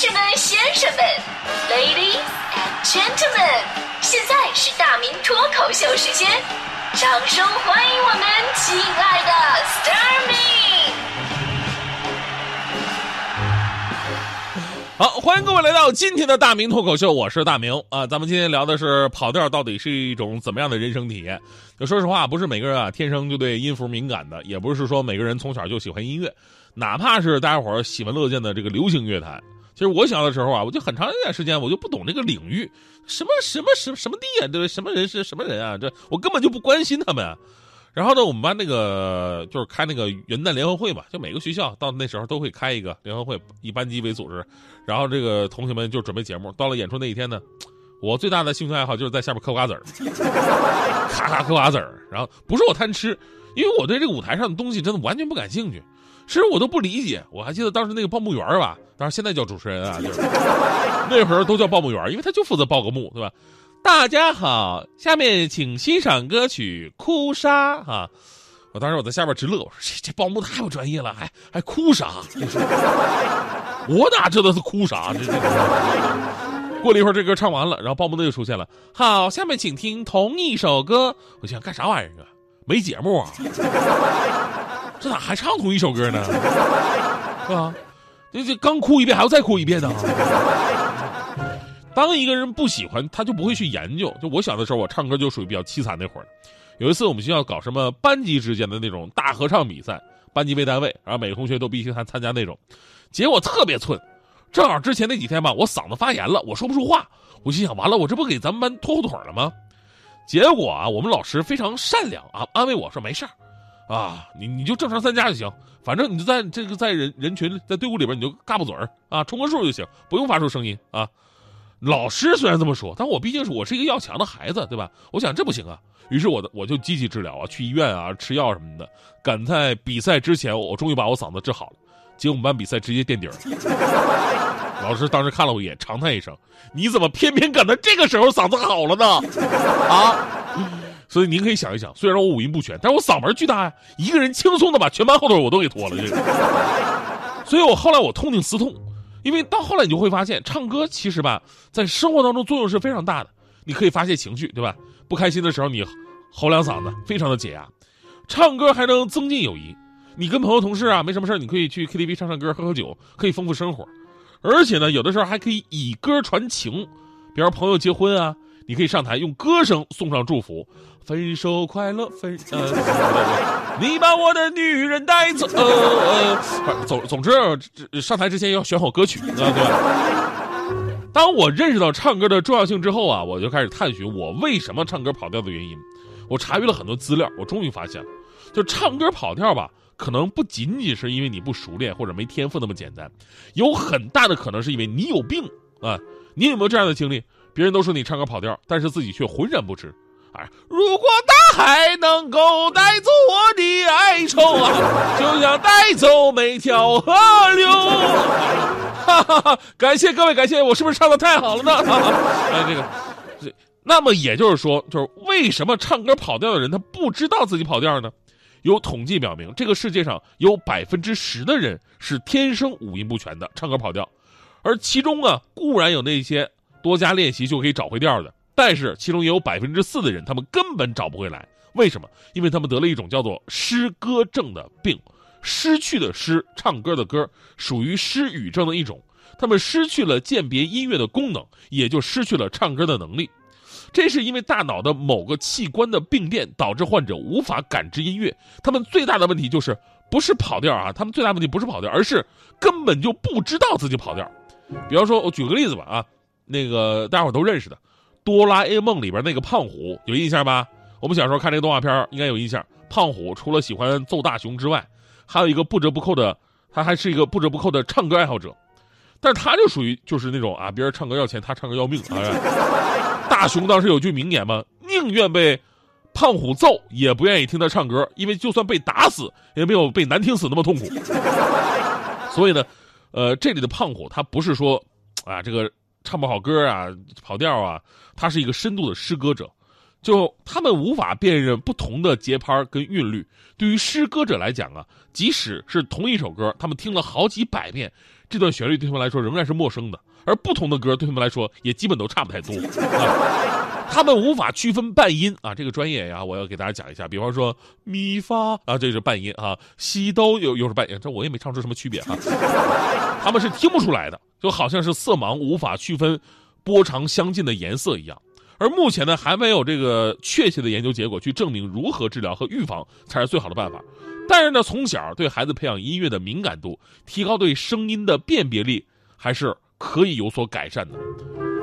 士们、先生们，Ladies and Gentlemen，现在是大明脱口秀时间，掌声欢迎我们亲爱的 s t a r m y 好，欢迎各位来到今天的大明脱口秀，我是大明啊。咱们今天聊的是跑调到底是一种怎么样的人生体验？就说实话，不是每个人啊天生就对音符敏感的，也不是说每个人从小就喜欢音乐，哪怕是大家伙喜闻乐见的这个流行乐坛。其实我小的时候啊，我就很长一段时间我就不懂这个领域，什么什么什么什么地啊，对什么人是什么人啊，这我根本就不关心他们。然后呢，我们班那个就是开那个元旦联欢会嘛，就每个学校到那时候都会开一个联欢会，以班级为组织，然后这个同学们就准备节目。到了演出那一天呢，我最大的兴趣爱好就是在下面嗑瓜子儿，咔咔嗑瓜子儿。然后不是我贪吃，因为我对这个舞台上的东西真的完全不感兴趣，其实我都不理解。我还记得当时那个报幕员吧，当然现在叫主持人啊，就是 那会儿都叫报幕员，因为他就负责报个幕，对吧？大家好，下面请欣赏歌曲《哭砂》啊！我当时我在下边直乐，我说这这报幕太不专业了，还还哭啥？我哪知道是哭啥？这这。过了一会儿，这歌唱完了，然后报幕队又出现了。好，下面请听同一首歌。我想干啥玩意儿啊？没节目啊？这咋还唱同一首歌呢？是吧？这这刚哭一遍，还要再哭一遍呢？当一个人不喜欢，他就不会去研究。就我小的时候，我唱歌就属于比较凄惨那会儿。有一次我们学校搞什么班级之间的那种大合唱比赛，班级为单位，然后每个同学都必须参参加那种。结果特别寸，正好之前那几天吧，我嗓子发炎了，我说不出话。我心想，完了，我这不给咱们班拖后腿了吗？结果啊，我们老师非常善良啊，安慰我说没事儿，啊，你你就正常参加就行，反正你就在这个在人人群在队伍里边你就嘎巴嘴儿啊，冲个数就行，不用发出声音啊。老师虽然这么说，但我毕竟是我是一个要强的孩子，对吧？我想这不行啊，于是我的我就积极治疗啊，去医院啊，吃药什么的，赶在比赛之前，我终于把我嗓子治好了。结果我们班比赛直接垫底儿，老师当时看了我一眼，长叹一声：“你怎么偏偏赶在这个时候嗓子好了呢？”啊！所以您可以想一想，虽然我五音不全，但是我嗓门巨大呀，一个人轻松的把全班后腿我都给脱了。这个，所以我后来我痛定思痛。因为到后来你就会发现，唱歌其实吧，在生活当中作用是非常大的。你可以发泄情绪，对吧？不开心的时候，你吼两嗓子，非常的解压。唱歌还能增进友谊。你跟朋友、同事啊，没什么事你可以去 KTV 唱唱歌、喝喝酒，可以丰富生活。而且呢，有的时候还可以以歌传情。比如朋友结婚啊，你可以上台用歌声送上祝福。分手快乐，分 呃，你把我的女人带走。呃呃，总总之，上台之前要选好歌曲，啊，对吧？当我认识到唱歌的重要性之后啊，我就开始探寻我为什么唱歌跑调的原因。我查阅了很多资料，我终于发现了，就唱歌跑调吧，可能不仅仅是因为你不熟练或者没天赋那么简单，有很大的可能是因为你有病啊！你有没有这样的经历？别人都说你唱歌跑调，但是自己却浑然不知。哎，如果大海能够带走我的哀愁啊，就像带走每条河流。哈哈哈！感谢各位，感谢我是不是唱的太好了呢？哈 哈哎，这个，这那么也就是说，就是为什么唱歌跑调的人他不知道自己跑调呢？有统计表明，这个世界上有百分之十的人是天生五音不全的，唱歌跑调，而其中啊，固然有那些多加练习就可以找回调的。但是其中也有百分之四的人，他们根本找不回来。为什么？因为他们得了一种叫做失歌症的病，失去的失，唱歌的歌，属于失语症的一种。他们失去了鉴别音乐的功能，也就失去了唱歌的能力。这是因为大脑的某个器官的病变，导致患者无法感知音乐。他们最大的问题就是不是跑调啊，他们最大问题不是跑调，而是根本就不知道自己跑调。比方说，我举个例子吧啊，那个大家伙都认识的。哆啦 A 梦里边那个胖虎有印象吧？我们小时候看这个动画片应该有印象。胖虎除了喜欢揍大雄之外，还有一个不折不扣的，他还是一个不折不扣的唱歌爱好者。但是他就属于就是那种啊，别人唱歌要钱，他唱歌要命啊。大雄当时有句名言嘛，宁愿被胖虎揍，也不愿意听他唱歌，因为就算被打死，也没有被难听死那么痛苦。所以呢，呃，这里的胖虎他不是说啊这个。唱不好歌啊，跑调啊，他是一个深度的诗歌者，就他们无法辨认不同的节拍跟韵律。对于诗歌者来讲啊，即使是同一首歌，他们听了好几百遍，这段旋律对他们来说仍然是陌生的，而不同的歌对他们来说也基本都差不太多。啊、他们无法区分半音啊，这个专业呀，我要给大家讲一下。比方说咪发啊，这是半音啊，西哆又又是半音，这我也没唱出什么区别、啊。他们是听不出来的，就好像是色盲无法区分波长相近的颜色一样。而目前呢，还没有这个确切的研究结果去证明如何治疗和预防才是最好的办法。但是呢，从小对孩子培养音乐的敏感度，提高对声音的辨别力，还是可以有所改善的。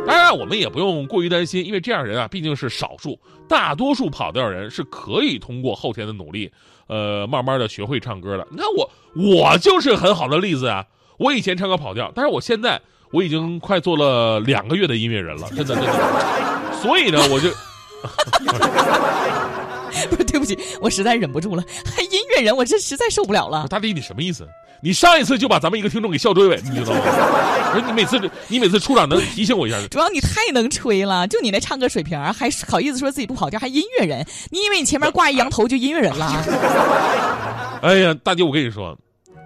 当然，我们也不用过于担心，因为这样人啊毕竟是少数，大多数跑调人是可以通过后天的努力，呃，慢慢的学会唱歌的。你看我，我就是很好的例子啊！我以前唱歌跑调，但是我现在我已经快做了两个月的音乐人了，真的真的。所以呢，我就 不是对不起，我实在忍不住了。还音乐人，我这实在受不了了。大弟，你什么意思？你上一次就把咱们一个听众给笑追尾，你知道吗？不是你每次你每次出场能提醒我一下。主要你太能吹了，就你那唱歌水平，还好意思说自己不跑调，还音乐人？你以为你前面挂一羊头就音乐人了？哎呀，大姐，我跟你说，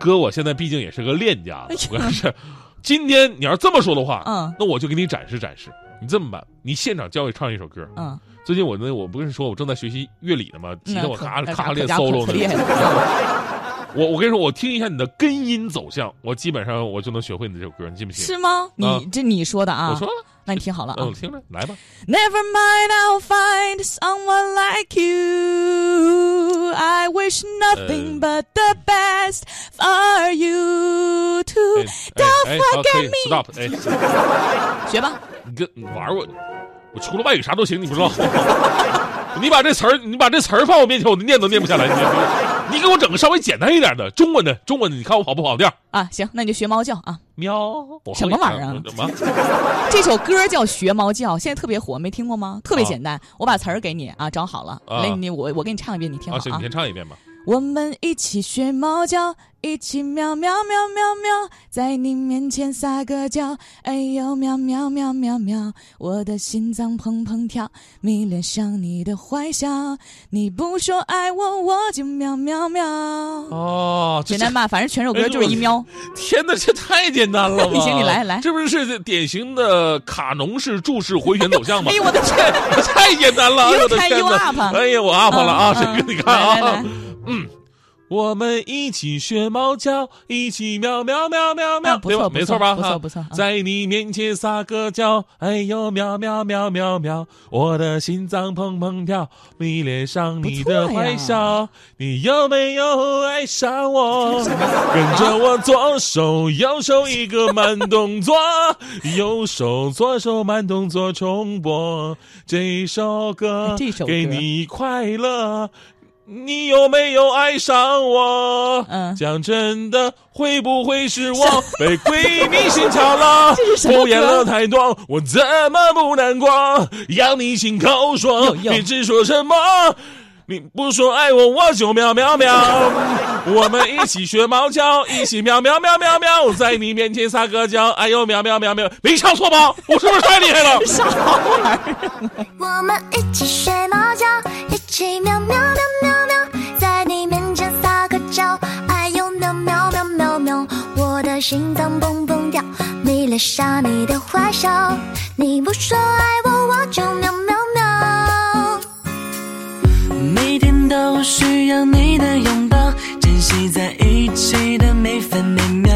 哥，我现在毕竟也是个练家子，我要是今天你要这么说的话，嗯，那我就给你展示展示。你这么办，你现场教我唱一首歌。嗯，最近我那，我不跟你说我正在学习乐理呢吗？今天我咔咔练可 solo 呢。我我跟你说，我听一下你的根音走向，我基本上我就能学会你这首歌，你信不信？是吗？你这你说的啊？我说了，那你听好了啊。嗯，听着，来吧。Never mind, I'll find someone like you. I wish nothing but the best for you too. 哎 Don't forget me.，stop，哎，学吧。你跟你玩我，我除了外语啥都行，你不知道？你把这词儿，你把这词儿放我面前，我念都念不下来。你你你给我整个稍微简单一点的中文的，中文的，你看我跑不跑调？啊，行，那你就学猫叫啊。喵，什么玩意儿啊 什么？这首歌叫《学猫叫》，现在特别火，没听过吗？特别啊简单，我把词儿给你啊，找好了。啊来，你我我给你唱一遍，你听好啊，行，你啊。先唱一遍吧。我们一起学猫叫，一起喵喵喵喵喵，在你面前撒个娇，哎呦喵喵喵喵喵，我的心脏砰砰跳，迷恋上你的坏笑，你不说爱我，我就喵喵喵。哦，简单吧，反正全首歌就是一喵。天哪，这太简单了吧？行你来来这不是是典型的卡农式注释回旋走向吗？哎呦我的天！太简单了！哎呦我的 You can 天 you 哪 up 哎呀，我 up 了啊！嗯这个你看啊，来来来嗯，我们一起学猫叫，一起喵喵喵喵喵，对吧？啊不错不错没错吧？不错不错啊在你面前撒个娇，哎呦喵喵喵喵喵，我的心脏砰砰跳，迷恋上你的坏笑，你有没有爱上我？跟着我左手右手一个慢动作，右手左手慢动作重播这首歌给你快乐。你有没有爱上我？嗯讲真的，会不会是我被闺蜜心窍了？敷衍了太多，我怎么不难过？要你亲口说别只说什么。你不说爱我，我就喵喵喵。我们一起学猫叫，一起喵喵喵喵喵，在你面前撒个娇，哎呦喵喵喵喵，没唱错吧？我是不是太厉害了？啥玩意儿？我们一起学猫叫，一起喵喵喵喵心脏蹦蹦跳，迷恋上你的坏笑，你不说爱我，我就喵喵喵。每天都需要你的拥抱，珍惜在一起的每分每秒。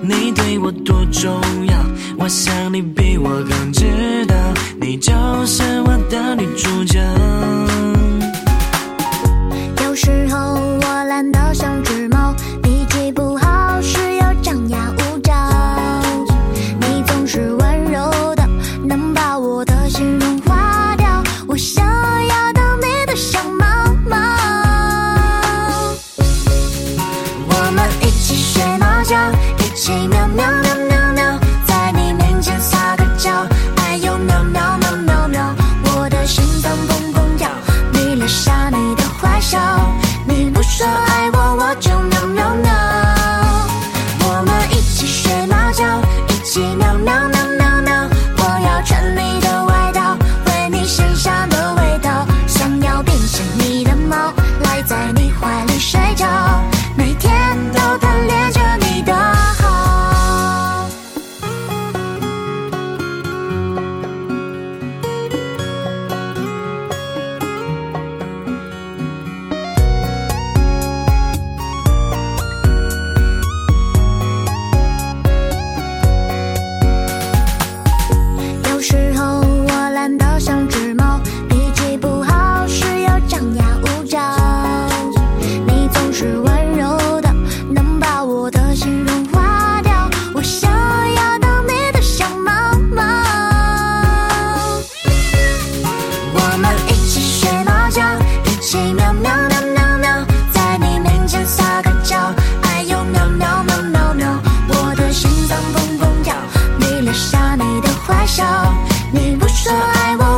你对我多重要，我想你比我更知道，你就是我的女主角。说爱我。